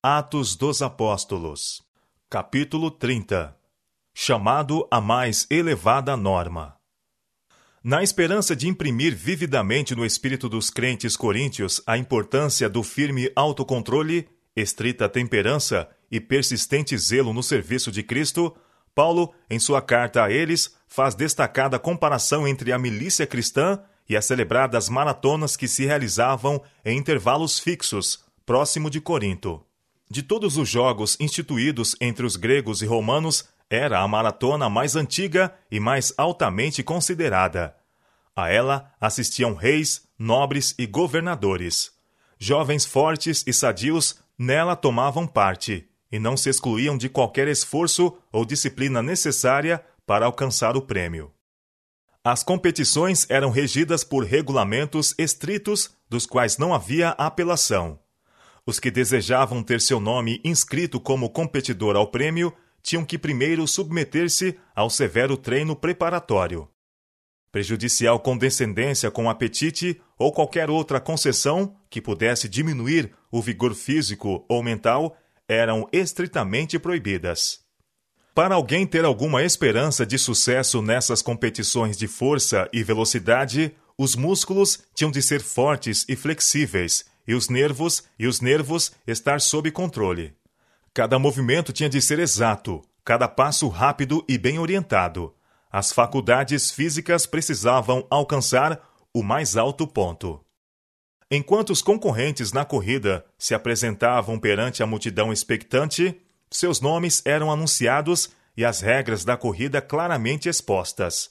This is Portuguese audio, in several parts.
Atos dos Apóstolos, capítulo 30 Chamado à mais elevada norma. Na esperança de imprimir vividamente no espírito dos crentes coríntios a importância do firme autocontrole, estrita temperança e persistente zelo no serviço de Cristo, Paulo, em sua carta a eles, faz destacada comparação entre a milícia cristã e as celebradas maratonas que se realizavam em intervalos fixos, próximo de Corinto. De todos os jogos instituídos entre os gregos e romanos, era a maratona mais antiga e mais altamente considerada. A ela assistiam reis, nobres e governadores. Jovens fortes e sadios nela tomavam parte e não se excluíam de qualquer esforço ou disciplina necessária para alcançar o prêmio. As competições eram regidas por regulamentos estritos dos quais não havia apelação. Os que desejavam ter seu nome inscrito como competidor ao prêmio tinham que primeiro submeter-se ao severo treino preparatório. Prejudicial condescendência com apetite ou qualquer outra concessão que pudesse diminuir o vigor físico ou mental eram estritamente proibidas. Para alguém ter alguma esperança de sucesso nessas competições de força e velocidade, os músculos tinham de ser fortes e flexíveis e os nervos e os nervos estar sob controle. Cada movimento tinha de ser exato, cada passo rápido e bem orientado. As faculdades físicas precisavam alcançar o mais alto ponto. Enquanto os concorrentes na corrida se apresentavam perante a multidão expectante, seus nomes eram anunciados e as regras da corrida claramente expostas.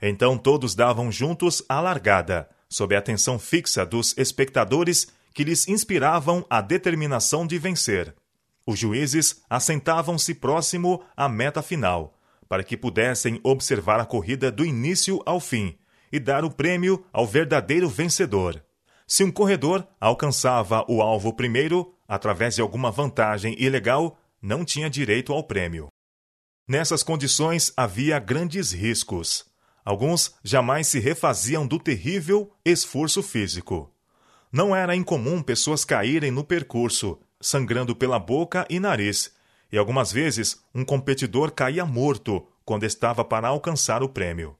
Então todos davam juntos a largada, sob a atenção fixa dos espectadores que lhes inspiravam a determinação de vencer. Os juízes assentavam-se próximo à meta final, para que pudessem observar a corrida do início ao fim e dar o prêmio ao verdadeiro vencedor. Se um corredor alcançava o alvo primeiro, através de alguma vantagem ilegal, não tinha direito ao prêmio. Nessas condições havia grandes riscos. Alguns jamais se refaziam do terrível esforço físico. Não era incomum pessoas caírem no percurso, sangrando pela boca e nariz, e algumas vezes um competidor caía morto quando estava para alcançar o prêmio.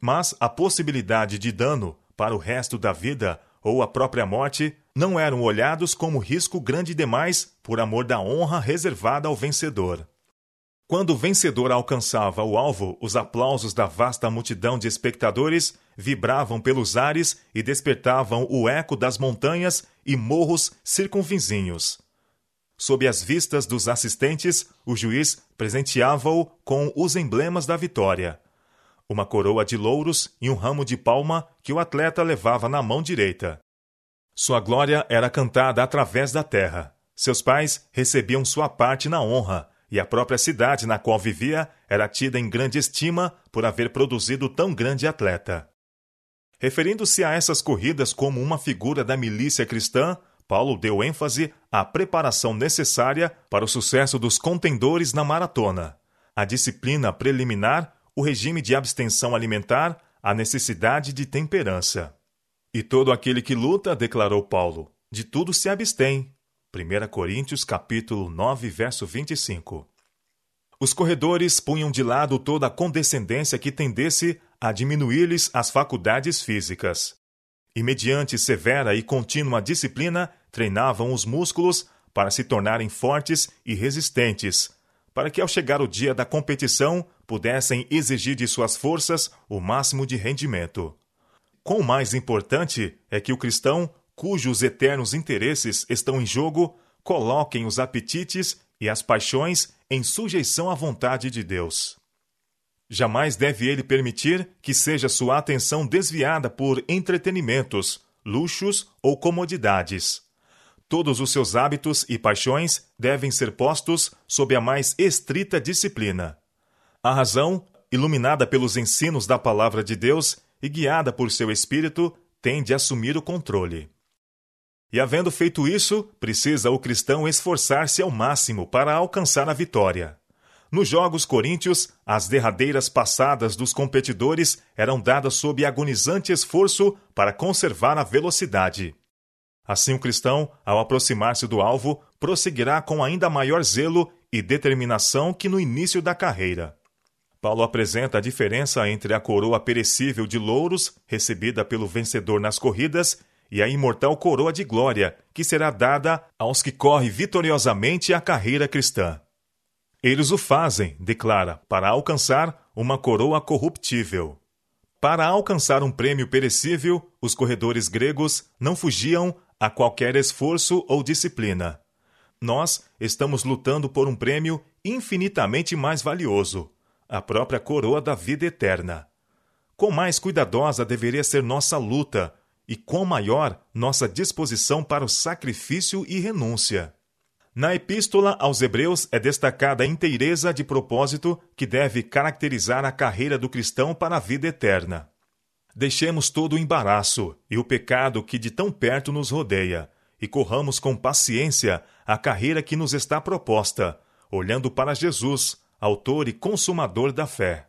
Mas a possibilidade de dano para o resto da vida ou a própria morte não eram olhados como risco grande demais por amor da honra reservada ao vencedor. Quando o vencedor alcançava o alvo, os aplausos da vasta multidão de espectadores vibravam pelos ares e despertavam o eco das montanhas e morros circunvizinhos. Sob as vistas dos assistentes, o juiz presenteava-o com os emblemas da vitória: uma coroa de louros e um ramo de palma que o atleta levava na mão direita. Sua glória era cantada através da terra. Seus pais recebiam sua parte na honra e a própria cidade na qual vivia era tida em grande estima por haver produzido tão grande atleta. Referindo-se a essas corridas como uma figura da milícia cristã, Paulo deu ênfase à preparação necessária para o sucesso dos contendores na maratona, a disciplina preliminar, o regime de abstenção alimentar, a necessidade de temperança. E todo aquele que luta, declarou Paulo, de tudo se abstém, 1 Coríntios capítulo 9, verso 25. Os corredores punham de lado toda a condescendência que tendesse a diminuir-lhes as faculdades físicas. E mediante severa e contínua disciplina, treinavam os músculos para se tornarem fortes e resistentes, para que ao chegar o dia da competição pudessem exigir de suas forças o máximo de rendimento. Quão mais importante é que o cristão cujos eternos interesses estão em jogo, coloquem os apetites e as paixões em sujeição à vontade de Deus. Jamais deve ele permitir que seja sua atenção desviada por entretenimentos, luxos ou comodidades. Todos os seus hábitos e paixões devem ser postos sob a mais estrita disciplina. A razão, iluminada pelos ensinos da palavra de Deus e guiada por seu espírito, tem de assumir o controle. E havendo feito isso, precisa o cristão esforçar-se ao máximo para alcançar a vitória. Nos Jogos Coríntios, as derradeiras passadas dos competidores eram dadas sob agonizante esforço para conservar a velocidade. Assim, o cristão, ao aproximar-se do alvo, prosseguirá com ainda maior zelo e determinação que no início da carreira. Paulo apresenta a diferença entre a coroa perecível de louros, recebida pelo vencedor nas corridas, e a imortal coroa de glória, que será dada aos que correm vitoriosamente a carreira cristã. Eles o fazem, declara, para alcançar uma coroa corruptível. Para alcançar um prêmio perecível, os corredores gregos não fugiam a qualquer esforço ou disciplina. Nós estamos lutando por um prêmio infinitamente mais valioso a própria coroa da vida eterna. Quão mais cuidadosa deveria ser nossa luta e quão maior nossa disposição para o sacrifício e renúncia. Na Epístola aos Hebreus é destacada a inteireza de propósito que deve caracterizar a carreira do cristão para a vida eterna. Deixemos todo o embaraço e o pecado que de tão perto nos rodeia, e corramos com paciência a carreira que nos está proposta, olhando para Jesus, autor e consumador da fé.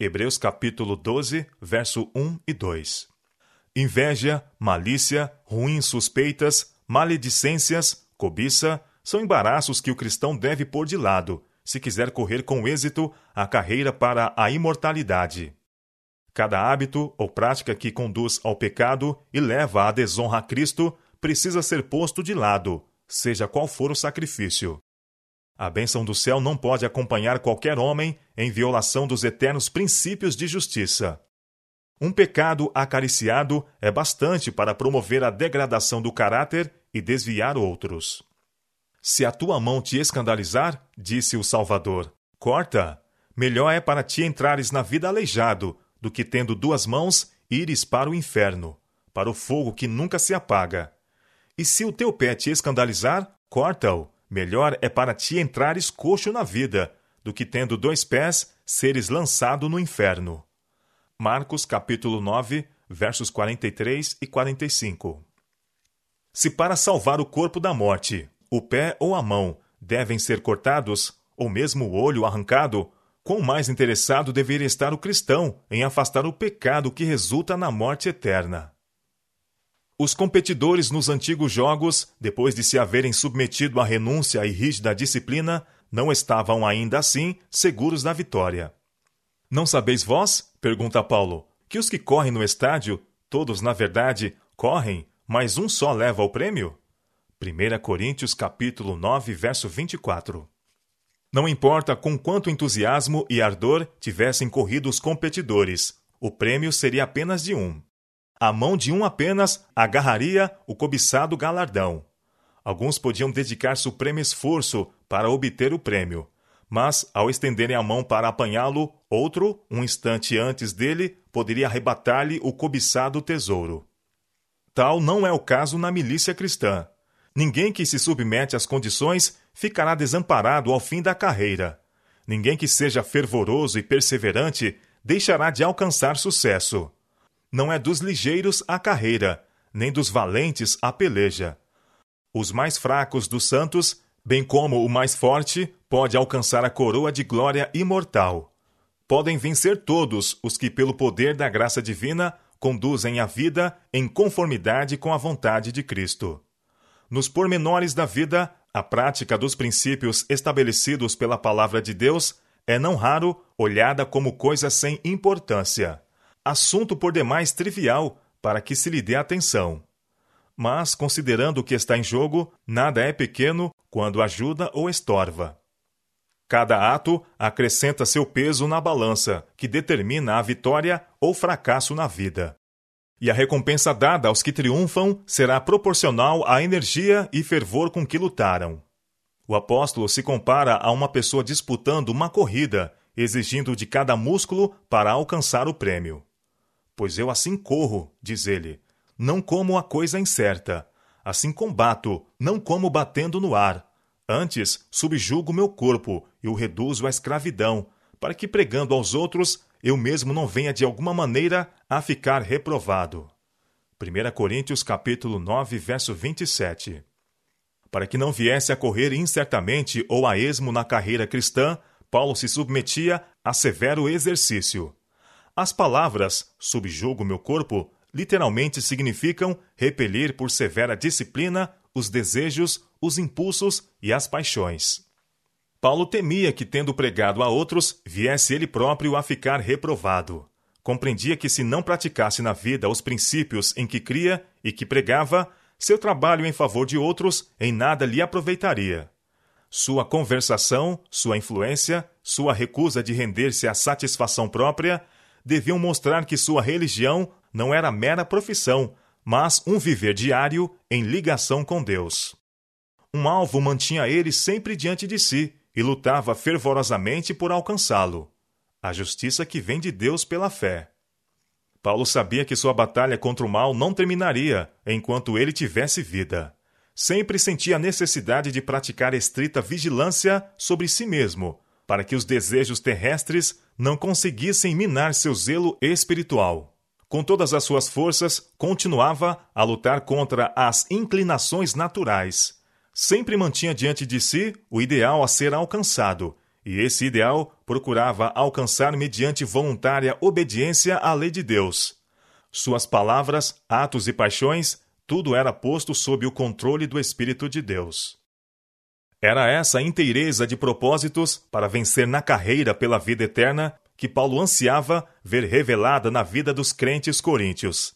Hebreus capítulo 12, verso 1 e 2 inveja, malícia, ruins suspeitas, maledicências, cobiça, são embaraços que o cristão deve pôr de lado, se quiser correr com êxito a carreira para a imortalidade. Cada hábito ou prática que conduz ao pecado e leva à desonra a Cristo precisa ser posto de lado, seja qual for o sacrifício. A bênção do céu não pode acompanhar qualquer homem em violação dos eternos princípios de justiça. Um pecado acariciado é bastante para promover a degradação do caráter e desviar outros. Se a tua mão te escandalizar, disse o Salvador, corta. Melhor é para ti entrares na vida aleijado, do que tendo duas mãos ires para o inferno, para o fogo que nunca se apaga. E se o teu pé te escandalizar, corta-o. Melhor é para ti entrares coxo na vida, do que tendo dois pés seres lançado no inferno. Marcos capítulo 9, versos 43 e 45. Se para salvar o corpo da morte, o pé ou a mão devem ser cortados, ou mesmo o olho arrancado, quão mais interessado deveria estar o cristão em afastar o pecado que resulta na morte eterna. Os competidores nos antigos jogos, depois de se haverem submetido à renúncia e rígida disciplina, não estavam ainda assim seguros da vitória. Não sabeis vós, pergunta Paulo, que os que correm no estádio, todos na verdade correm, mas um só leva o prêmio? 1 Coríntios capítulo 9, verso 24. Não importa com quanto entusiasmo e ardor tivessem corrido os competidores, o prêmio seria apenas de um. A mão de um apenas agarraria o cobiçado galardão. Alguns podiam dedicar supremo esforço para obter o prêmio, mas, ao estenderem a mão para apanhá-lo, outro, um instante antes dele, poderia arrebatar-lhe o cobiçado tesouro. Tal não é o caso na milícia cristã. Ninguém que se submete às condições ficará desamparado ao fim da carreira. Ninguém que seja fervoroso e perseverante deixará de alcançar sucesso. Não é dos ligeiros a carreira, nem dos valentes a peleja. Os mais fracos dos santos bem como o mais forte pode alcançar a coroa de glória imortal. Podem vencer todos os que, pelo poder da graça divina, conduzem a vida em conformidade com a vontade de Cristo. Nos pormenores da vida, a prática dos princípios estabelecidos pela palavra de Deus é não raro olhada como coisa sem importância, assunto por demais trivial para que se lhe dê atenção. Mas, considerando o que está em jogo, nada é pequeno quando ajuda ou estorva. Cada ato acrescenta seu peso na balança, que determina a vitória ou fracasso na vida. E a recompensa dada aos que triunfam será proporcional à energia e fervor com que lutaram. O apóstolo se compara a uma pessoa disputando uma corrida, exigindo de cada músculo para alcançar o prêmio. Pois eu assim corro, diz ele, não como a coisa incerta, Assim combato, não como batendo no ar. Antes, subjugo meu corpo e o reduzo à escravidão, para que pregando aos outros, eu mesmo não venha de alguma maneira a ficar reprovado. 1 Coríntios capítulo 9, verso 27. Para que não viesse a correr incertamente ou a esmo na carreira cristã, Paulo se submetia a severo exercício. As palavras subjugo meu corpo literalmente significam repelir por severa disciplina os desejos, os impulsos e as paixões. Paulo temia que, tendo pregado a outros, viesse ele próprio a ficar reprovado. Compreendia que, se não praticasse na vida os princípios em que cria e que pregava, seu trabalho em favor de outros em nada lhe aproveitaria. Sua conversação, sua influência, sua recusa de render-se à satisfação própria deviam mostrar que sua religião não era mera profissão, mas um viver diário em ligação com Deus. Um alvo mantinha ele sempre diante de si e lutava fervorosamente por alcançá-lo a justiça que vem de Deus pela fé. Paulo sabia que sua batalha contra o mal não terminaria enquanto ele tivesse vida. Sempre sentia a necessidade de praticar estrita vigilância sobre si mesmo, para que os desejos terrestres não conseguissem minar seu zelo espiritual. Com todas as suas forças, continuava a lutar contra as inclinações naturais, sempre mantinha diante de si o ideal a ser alcançado, e esse ideal procurava alcançar mediante voluntária obediência à lei de Deus. Suas palavras, atos e paixões, tudo era posto sob o controle do Espírito de Deus. Era essa inteireza de propósitos para vencer na carreira pela vida eterna que Paulo ansiava ver revelada na vida dos crentes coríntios.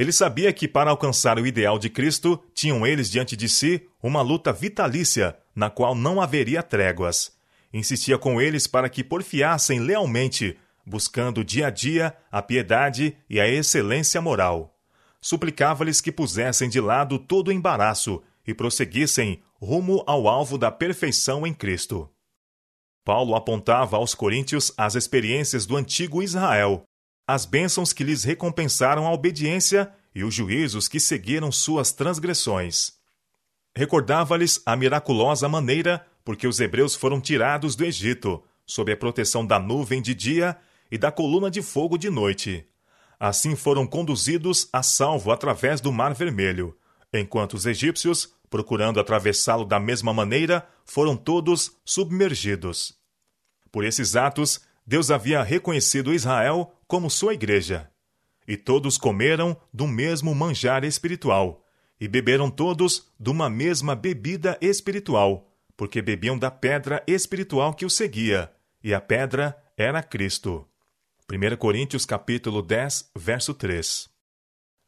Ele sabia que para alcançar o ideal de Cristo, tinham eles diante de si uma luta vitalícia, na qual não haveria tréguas. Insistia com eles para que porfiassem lealmente, buscando dia a dia a piedade e a excelência moral. Suplicava-lhes que pusessem de lado todo o embaraço e prosseguissem rumo ao alvo da perfeição em Cristo. Paulo apontava aos coríntios as experiências do antigo Israel, as bênçãos que lhes recompensaram a obediência e os juízos que seguiram suas transgressões. Recordava-lhes a miraculosa maneira por que os hebreus foram tirados do Egito, sob a proteção da nuvem de dia e da coluna de fogo de noite. Assim foram conduzidos a salvo através do Mar Vermelho, enquanto os egípcios, procurando atravessá-lo da mesma maneira, foram todos submergidos. Por esses atos, Deus havia reconhecido Israel como sua igreja. E todos comeram do mesmo manjar espiritual, e beberam todos de uma mesma bebida espiritual, porque bebiam da pedra espiritual que os seguia, e a pedra era Cristo. 1 Coríntios capítulo 10, verso 3.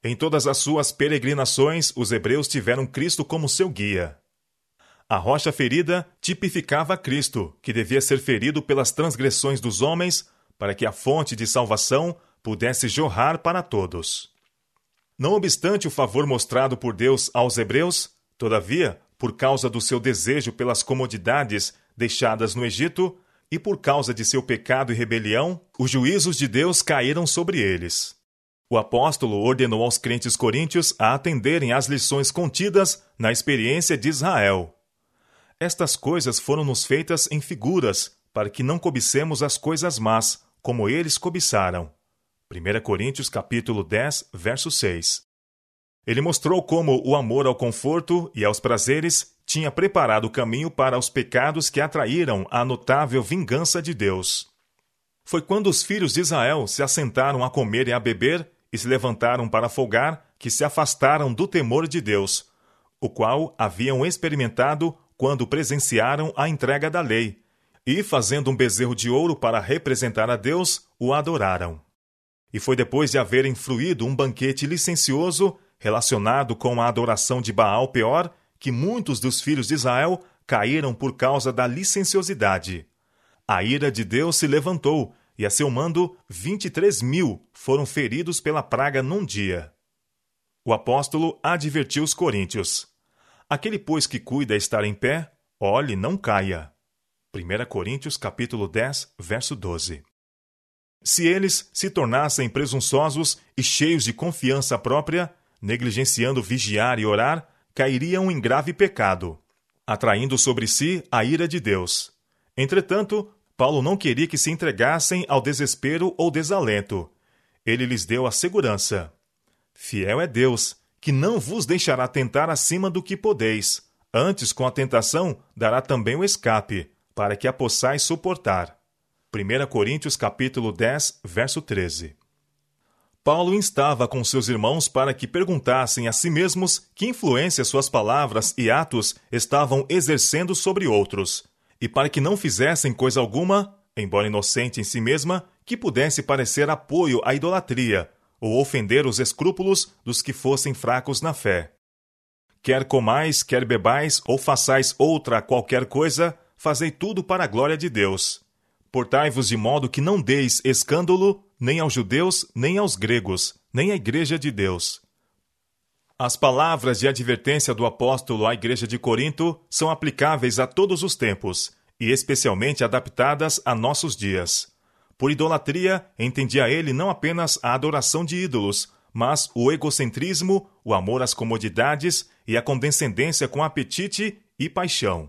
Em todas as suas peregrinações, os hebreus tiveram Cristo como seu guia. A rocha ferida tipificava Cristo, que devia ser ferido pelas transgressões dos homens, para que a fonte de salvação pudesse jorrar para todos. Não obstante o favor mostrado por Deus aos hebreus, todavia, por causa do seu desejo pelas comodidades deixadas no Egito e por causa de seu pecado e rebelião, os juízos de Deus caíram sobre eles. O apóstolo ordenou aos crentes coríntios a atenderem às lições contidas na experiência de Israel. Estas coisas foram-nos feitas em figuras, para que não cobicemos as coisas más, como eles cobiçaram. 1 Coríntios capítulo 10, verso 6. Ele mostrou como o amor ao conforto e aos prazeres tinha preparado o caminho para os pecados que atraíram a notável vingança de Deus. Foi quando os filhos de Israel se assentaram a comer e a beber e se levantaram para folgar que se afastaram do temor de Deus, o qual haviam experimentado quando presenciaram a entrega da lei, e, fazendo um bezerro de ouro para representar a Deus, o adoraram. E foi depois de haverem fruído um banquete licencioso relacionado com a adoração de Baal Peor que muitos dos filhos de Israel caíram por causa da licenciosidade. A ira de Deus se levantou, e a seu mando, 23 mil foram feridos pela praga num dia. O apóstolo advertiu os coríntios: Aquele, pois, que cuida estar em pé, olhe, não caia. 1 Coríntios capítulo 10, verso 12. Se eles se tornassem presunçosos e cheios de confiança própria, negligenciando vigiar e orar, cairiam em grave pecado, atraindo sobre si a ira de Deus. Entretanto, Paulo não queria que se entregassem ao desespero ou desalento. Ele lhes deu a segurança. Fiel é Deus, que não vos deixará tentar acima do que podeis. Antes, com a tentação, dará também o escape, para que a possais suportar. 1 Coríntios capítulo 10, verso 13. Paulo instava com seus irmãos para que perguntassem a si mesmos que influência suas palavras e atos estavam exercendo sobre outros, e para que não fizessem coisa alguma, embora inocente em si mesma, que pudesse parecer apoio à idolatria ou ofender os escrúpulos dos que fossem fracos na fé. Quer comais, quer bebais, ou façais outra qualquer coisa, fazei tudo para a glória de Deus. Portai-vos de modo que não deis escândalo nem aos judeus, nem aos gregos, nem à igreja de Deus. As palavras de advertência do apóstolo à igreja de Corinto são aplicáveis a todos os tempos, e especialmente adaptadas a nossos dias. Por idolatria, entendia ele não apenas a adoração de ídolos, mas o egocentrismo, o amor às comodidades e a condescendência com apetite e paixão.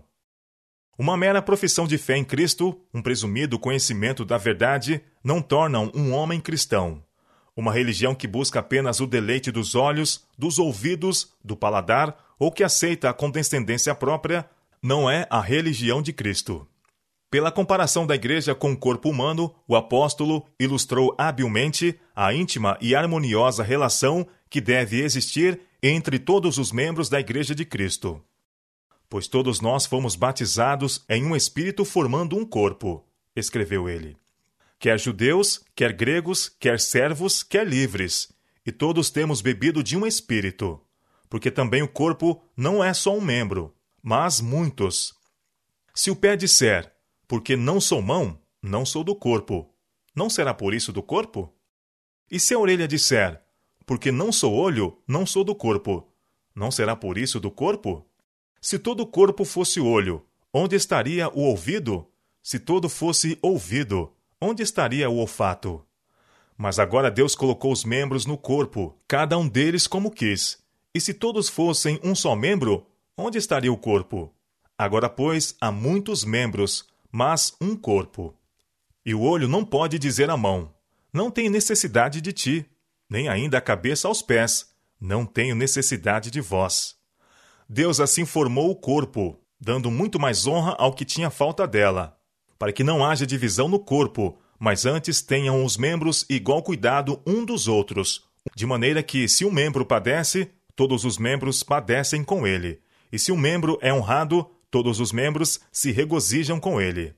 Uma mera profissão de fé em Cristo, um presumido conhecimento da verdade, não tornam um homem cristão. Uma religião que busca apenas o deleite dos olhos, dos ouvidos, do paladar ou que aceita a condescendência própria, não é a religião de Cristo. Pela comparação da igreja com o corpo humano, o apóstolo ilustrou habilmente a íntima e harmoniosa relação que deve existir entre todos os membros da igreja de Cristo. Pois todos nós fomos batizados em um espírito formando um corpo, escreveu ele. Quer judeus, quer gregos, quer servos, quer livres, e todos temos bebido de um espírito, porque também o corpo não é só um membro, mas muitos. Se o pé disser, porque não sou mão, não sou do corpo. Não será por isso do corpo? E se a orelha disser, porque não sou olho, não sou do corpo, não será por isso do corpo? Se todo o corpo fosse olho, onde estaria o ouvido? Se todo fosse ouvido, onde estaria o olfato? Mas agora Deus colocou os membros no corpo, cada um deles como quis. E se todos fossem um só membro, onde estaria o corpo? Agora, pois, há muitos membros, mas um corpo. E o olho não pode dizer à mão: Não tenho necessidade de ti, nem ainda a cabeça aos pés: Não tenho necessidade de vós. Deus assim formou o corpo, dando muito mais honra ao que tinha falta dela, para que não haja divisão no corpo, mas antes tenham os membros igual cuidado um dos outros, de maneira que, se um membro padece, todos os membros padecem com ele, e se um membro é honrado, todos os membros se regozijam com ele.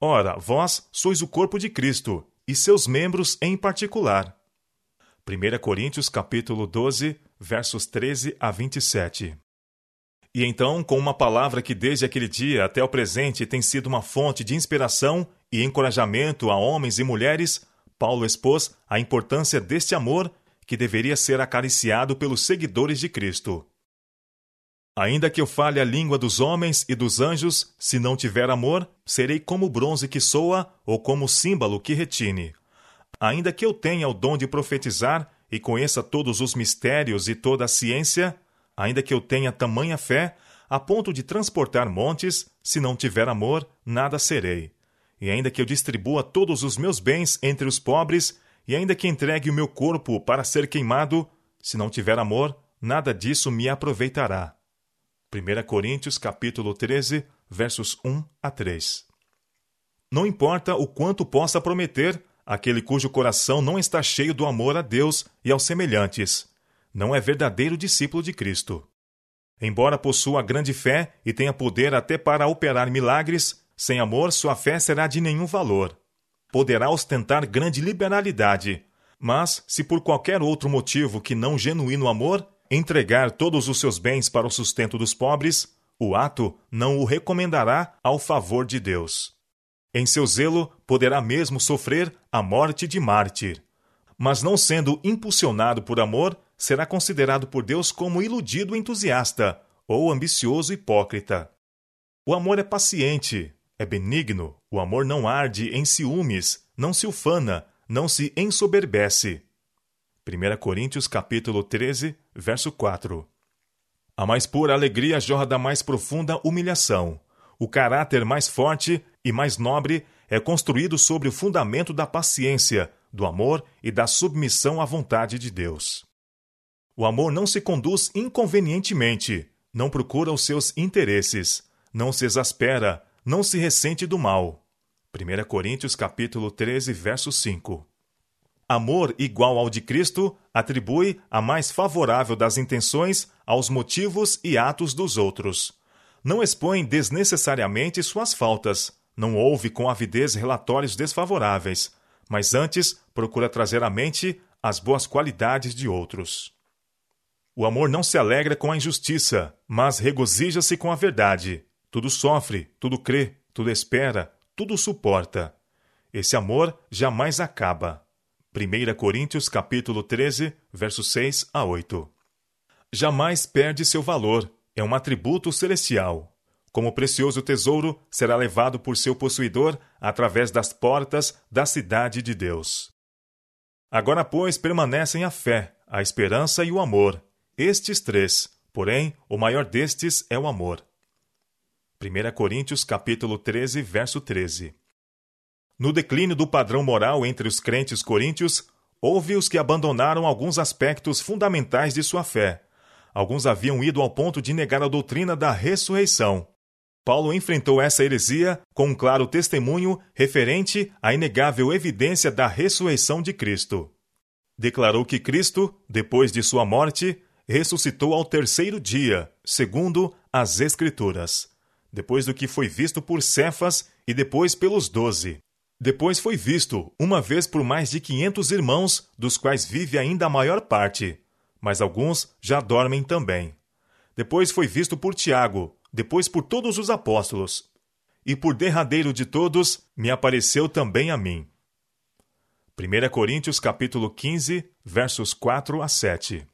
Ora, vós sois o corpo de Cristo, e seus membros em particular. 1 Coríntios capítulo 12, versos 13 a 27. E então, com uma palavra que desde aquele dia até o presente tem sido uma fonte de inspiração e encorajamento a homens e mulheres, Paulo expôs a importância deste amor que deveria ser acariciado pelos seguidores de Cristo. Ainda que eu fale a língua dos homens e dos anjos, se não tiver amor, serei como o bronze que soa ou como o símbolo que retine. Ainda que eu tenha o dom de profetizar e conheça todos os mistérios e toda a ciência, ainda que eu tenha tamanha fé, a ponto de transportar montes, se não tiver amor, nada serei. E ainda que eu distribua todos os meus bens entre os pobres, e ainda que entregue o meu corpo para ser queimado, se não tiver amor, nada disso me aproveitará. 1 Coríntios capítulo 13, versos 1 a 3. Não importa o quanto possa prometer, aquele cujo coração não está cheio do amor a Deus e aos semelhantes, não é verdadeiro discípulo de Cristo. Embora possua grande fé e tenha poder até para operar milagres, sem amor sua fé será de nenhum valor. Poderá ostentar grande liberalidade, mas, se por qualquer outro motivo que não genuíno amor, entregar todos os seus bens para o sustento dos pobres, o ato não o recomendará ao favor de Deus. Em seu zelo, poderá mesmo sofrer a morte de mártir. Mas não sendo impulsionado por amor, será considerado por Deus como iludido entusiasta ou ambicioso hipócrita. O amor é paciente, é benigno, o amor não arde em ciúmes, não se ufana, não se ensoberbece. 1 Coríntios capítulo 13, verso 4. A mais pura alegria jorra da mais profunda humilhação. O caráter mais forte e mais nobre é construído sobre o fundamento da paciência, do amor e da submissão à vontade de Deus. O amor não se conduz inconvenientemente, não procura os seus interesses, não se exaspera, não se ressente do mal. 1 Coríntios capítulo 13, verso 5. Amor igual ao de Cristo atribui a mais favorável das intenções aos motivos e atos dos outros. Não expõe desnecessariamente suas faltas, não ouve com avidez relatórios desfavoráveis, mas antes procura trazer à mente as boas qualidades de outros. O amor não se alegra com a injustiça, mas regozija-se com a verdade. Tudo sofre, tudo crê, tudo espera, tudo suporta. Esse amor jamais acaba. 1 Coríntios capítulo 13, versos 6 a 8. Jamais perde seu valor, é um atributo celestial. Como precioso tesouro, será levado por seu possuidor através das portas da cidade de Deus. Agora, pois, permanecem a fé, a esperança e o amor. Estes três, porém, o maior destes é o amor. 1 Coríntios capítulo 13, verso 13. No declínio do padrão moral entre os crentes coríntios, houve os que abandonaram alguns aspectos fundamentais de sua fé. Alguns haviam ido ao ponto de negar a doutrina da ressurreição. Paulo enfrentou essa heresia com um claro testemunho referente à inegável evidência da ressurreição de Cristo. Declarou que Cristo, depois de sua morte, ressuscitou ao terceiro dia, segundo as Escrituras, depois do que foi visto por Cefas e depois pelos doze. Depois foi visto, uma vez por mais de quinhentos irmãos, dos quais vive ainda a maior parte, mas alguns já dormem também. Depois foi visto por Tiago, depois por todos os apóstolos. E por derradeiro de todos, me apareceu também a mim. 1 Coríntios capítulo 15, versos 4 a 7.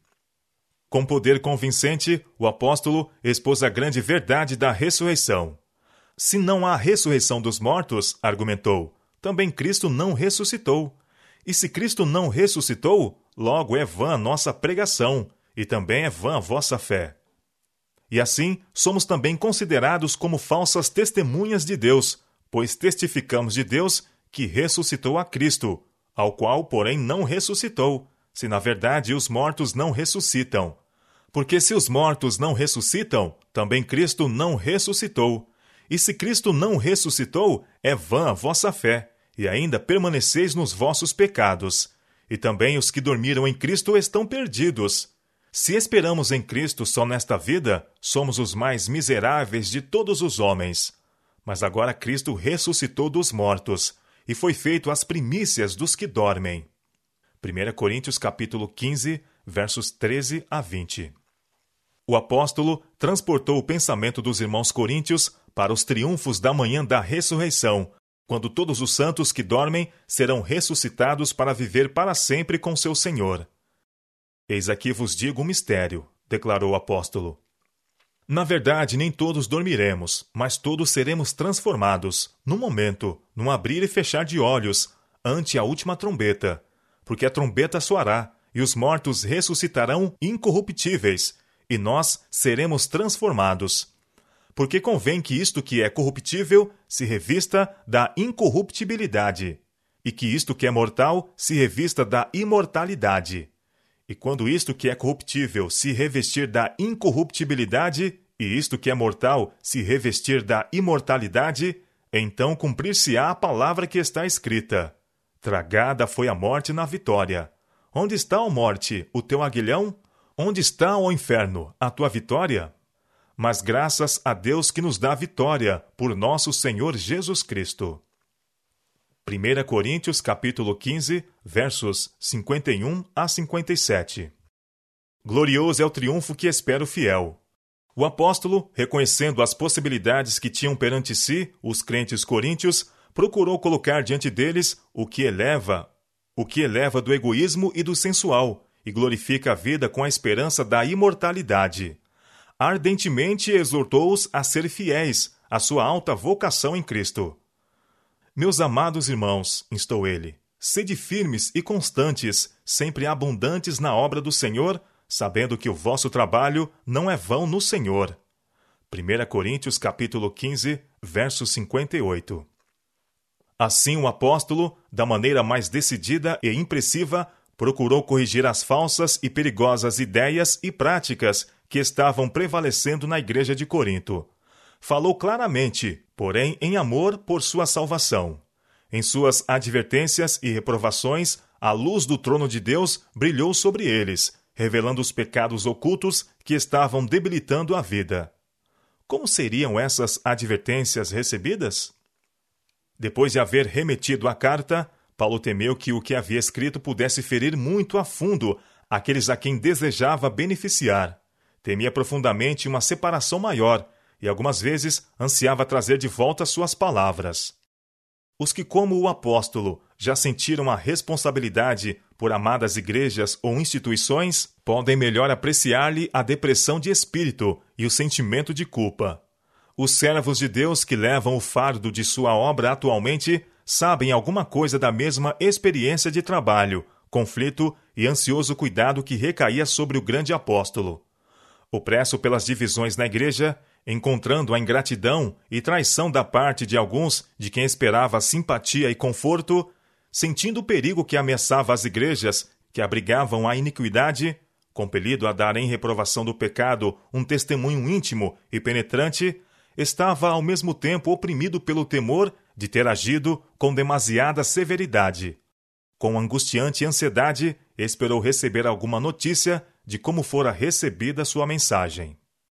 Com poder convincente, o apóstolo expôs a grande verdade da ressurreição. Se não há ressurreição dos mortos, argumentou, também Cristo não ressuscitou. E se Cristo não ressuscitou, logo é vã nossa pregação, e também é vã a vossa fé. E assim, somos também considerados como falsas testemunhas de Deus, pois testificamos de Deus que ressuscitou a Cristo, ao qual, porém, não ressuscitou, se na verdade os mortos não ressuscitam. Porque se os mortos não ressuscitam, também Cristo não ressuscitou. E se Cristo não ressuscitou, é vã a vossa fé e ainda permaneceis nos vossos pecados. E também os que dormiram em Cristo estão perdidos. Se esperamos em Cristo só nesta vida, somos os mais miseráveis de todos os homens. Mas agora Cristo ressuscitou dos mortos e foi feito as primícias dos que dormem. 1 Coríntios capítulo 15, versos 13 a 20. O apóstolo transportou o pensamento dos irmãos coríntios para os triunfos da manhã da ressurreição, quando todos os santos que dormem serão ressuscitados para viver para sempre com seu Senhor. Eis aqui vos digo um mistério, declarou o apóstolo. Na verdade, nem todos dormiremos, mas todos seremos transformados, num momento, num abrir e fechar de olhos, ante a última trombeta. Porque a trombeta soará, e os mortos ressuscitarão incorruptíveis, e nós seremos transformados porque convém que isto que é corruptível se revista da incorruptibilidade, e que isto que é mortal se revista da imortalidade. E quando isto que é corruptível se revestir da incorruptibilidade, e isto que é mortal se revestir da imortalidade, então cumprir-se-á a palavra que está escrita: Tragada foi a morte na vitória. Onde está, a morte, o teu aguilhão? Onde está, o inferno, a tua vitória? mas graças a Deus que nos dá vitória por nosso Senhor Jesus Cristo. 1 Coríntios capítulo 15, versos 51 a 57. Glorioso é o triunfo que espera o fiel. O apóstolo, reconhecendo as possibilidades que tinham perante si os crentes coríntios, procurou colocar diante deles o que eleva, o que eleva do egoísmo e do sensual, e glorifica a vida com a esperança da imortalidade ardentemente exortou-os a ser fiéis à sua alta vocação em Cristo. Meus amados irmãos, instou ele, sede firmes e constantes, sempre abundantes na obra do Senhor, sabendo que o vosso trabalho não é vão no Senhor. 1 Coríntios capítulo 15, verso 58. Assim o apóstolo, da maneira mais decidida e impressiva, procurou corrigir as falsas e perigosas ideias e práticas que estavam prevalecendo na igreja de Corinto. Falou claramente, porém em amor por sua salvação. Em suas advertências e reprovações, a luz do trono de Deus brilhou sobre eles, revelando os pecados ocultos que estavam debilitando a vida. Como seriam essas advertências recebidas? Depois de haver remetido a carta, Paulo temeu que o que havia escrito pudesse ferir muito a fundo aqueles a quem desejava beneficiar. Temia profundamente uma separação maior e algumas vezes ansiava trazer de volta suas palavras. Os que, como o apóstolo, já sentiram a responsabilidade por amadas igrejas ou instituições, podem melhor apreciar-lhe a depressão de espírito e o sentimento de culpa. Os servos de Deus que levam o fardo de sua obra atualmente sabem alguma coisa da mesma experiência de trabalho, conflito e ansioso cuidado que recaía sobre o grande apóstolo. Opresso pelas divisões na igreja, encontrando a ingratidão e traição da parte de alguns de quem esperava simpatia e conforto, sentindo o perigo que ameaçava as igrejas que abrigavam a iniquidade, compelido a dar em reprovação do pecado um testemunho íntimo e penetrante, estava ao mesmo tempo oprimido pelo temor de ter agido com demasiada severidade. Com angustiante ansiedade, esperou receber alguma notícia de como fora recebida sua mensagem.